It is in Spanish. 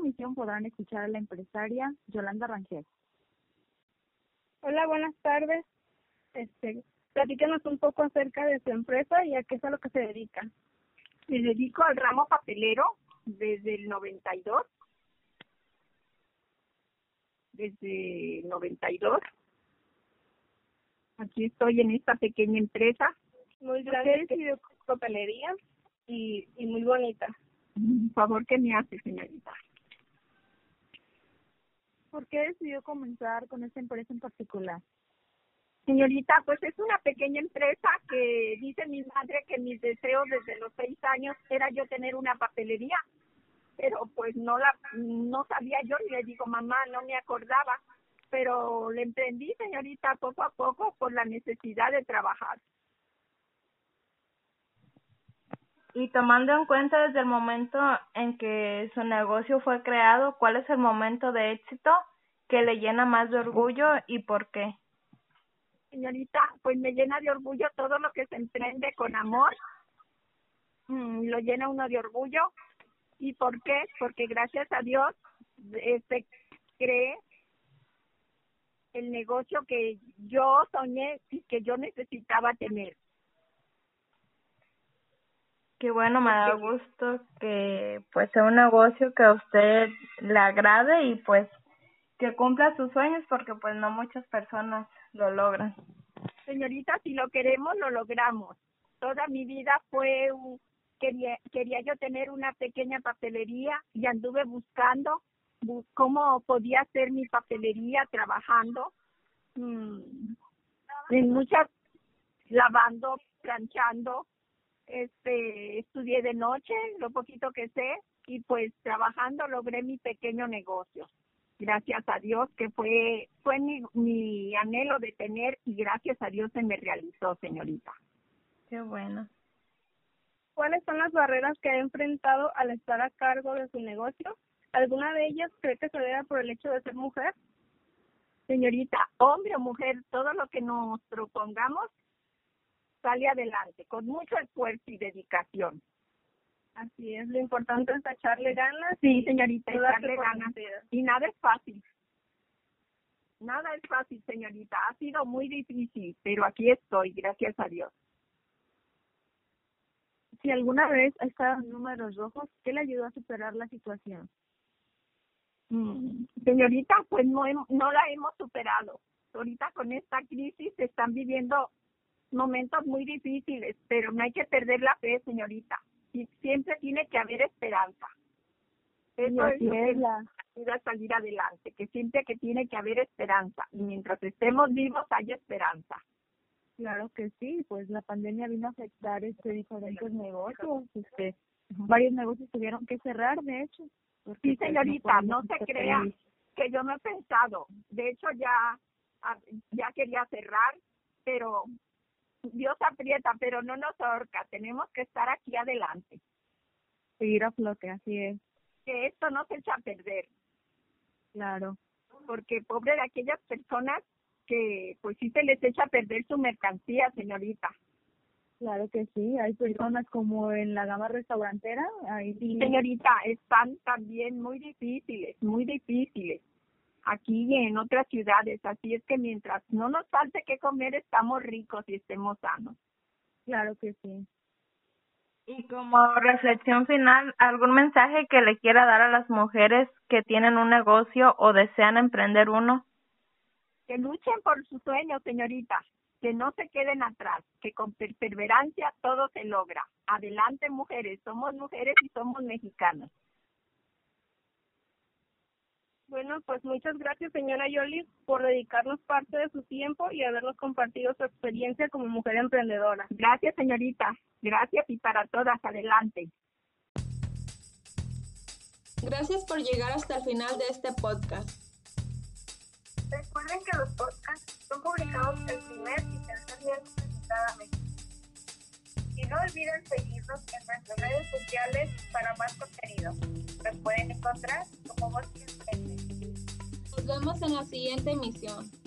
Emisión podrán escuchar a la empresaria Yolanda Rangel. Hola, buenas tardes. Este, platícanos un poco acerca de su empresa y a qué es a lo que se dedica. Me dedico al ramo papelero desde el 92. Desde el 92. Aquí estoy en esta pequeña empresa. Muy grande, que papelería y, y muy bonita. Un favor que me hace, señorita. ¿Por qué decidió comenzar con esta empresa en particular? Señorita, pues es una pequeña empresa que dice mi madre que mis deseos desde los seis años era yo tener una papelería, pero pues no la no sabía yo y le digo mamá no me acordaba, pero le emprendí señorita poco a poco por la necesidad de trabajar. Y tomando en cuenta desde el momento en que su negocio fue creado, ¿cuál es el momento de éxito que le llena más de orgullo y por qué? Señorita, pues me llena de orgullo todo lo que se emprende con amor. Mm, lo llena uno de orgullo. ¿Y por qué? Porque gracias a Dios este cree el negocio que yo soñé y que yo necesitaba tener. Qué bueno, me da gusto que pues sea un negocio que a usted le agrade y pues que cumpla sus sueños porque pues no muchas personas lo logran. Señorita, si lo queremos, lo logramos. Toda mi vida fue un, quería quería yo tener una pequeña papelería y anduve buscando bu cómo podía hacer mi papelería trabajando mm, en muchas lavando, planchando, este estudié de noche, lo poquito que sé y pues trabajando logré mi pequeño negocio. Gracias a Dios que fue fue mi, mi anhelo de tener y gracias a Dios se me realizó, señorita. Qué bueno. ¿Cuáles son las barreras que ha enfrentado al estar a cargo de su negocio? ¿Alguna de ellas cree que se debe por el hecho de ser mujer? Señorita, hombre o mujer, todo lo que nos propongamos sale adelante con mucho esfuerzo y dedicación. Así es, lo importante es echarle ganas. Sí, señorita, echarle ganas. Y nada es fácil. Nada es fácil, señorita. Ha sido muy difícil, pero aquí estoy, gracias a Dios. Si alguna vez ha estado en números rojos, ¿qué le ayudó a superar la situación? Mm, Señorita, pues no, no la hemos superado. Ahorita con esta crisis se están viviendo momentos muy difíciles, pero no hay que perder la fe, señorita. Y siempre tiene que haber esperanza. Eso es lo que ayuda a salir adelante, que siempre que tiene que haber esperanza. Y mientras estemos vivos hay esperanza. Claro que sí, pues la pandemia vino a afectar este diferentes negocios, este, varios negocios tuvieron que cerrar, de hecho. Sí, pues, señorita, podemos no se crea que yo no he pensado. De hecho, ya, ah, ya quería cerrar, pero Dios aprieta, pero no nos ahorca. Tenemos que estar aquí adelante. seguir a flote, así es, Que esto no se echa a perder, claro. porque pobre de aquellas personas que pues sí se les echa a perder su mercancía, señorita. Claro que sí, hay personas como en la gama restaurantera, ahí sí, Señorita, están también muy difíciles, muy difíciles. Aquí y en otras ciudades, así es que mientras no nos falte que comer, estamos ricos y estemos sanos. claro que sí. Y como reflexión final, ¿algún mensaje que le quiera dar a las mujeres que tienen un negocio o desean emprender uno? Que luchen por sus sueños, señorita, que no se queden atrás, que con perseverancia todo se logra. Adelante, mujeres, somos mujeres y somos mexicanas. Bueno, pues muchas gracias, señora Yoli, por dedicarnos parte de su tiempo y habernos compartido su experiencia como mujer emprendedora. Gracias, señorita. Gracias y para todas, adelante. Gracias por llegar hasta el final de este podcast. Recuerden que los podcasts son publicados el primer y tercer miércoles de cada mes. Y no olviden seguirnos en nuestras redes sociales para más contenido. Nos pueden encontrar como Voz vemos en la siguiente emisión.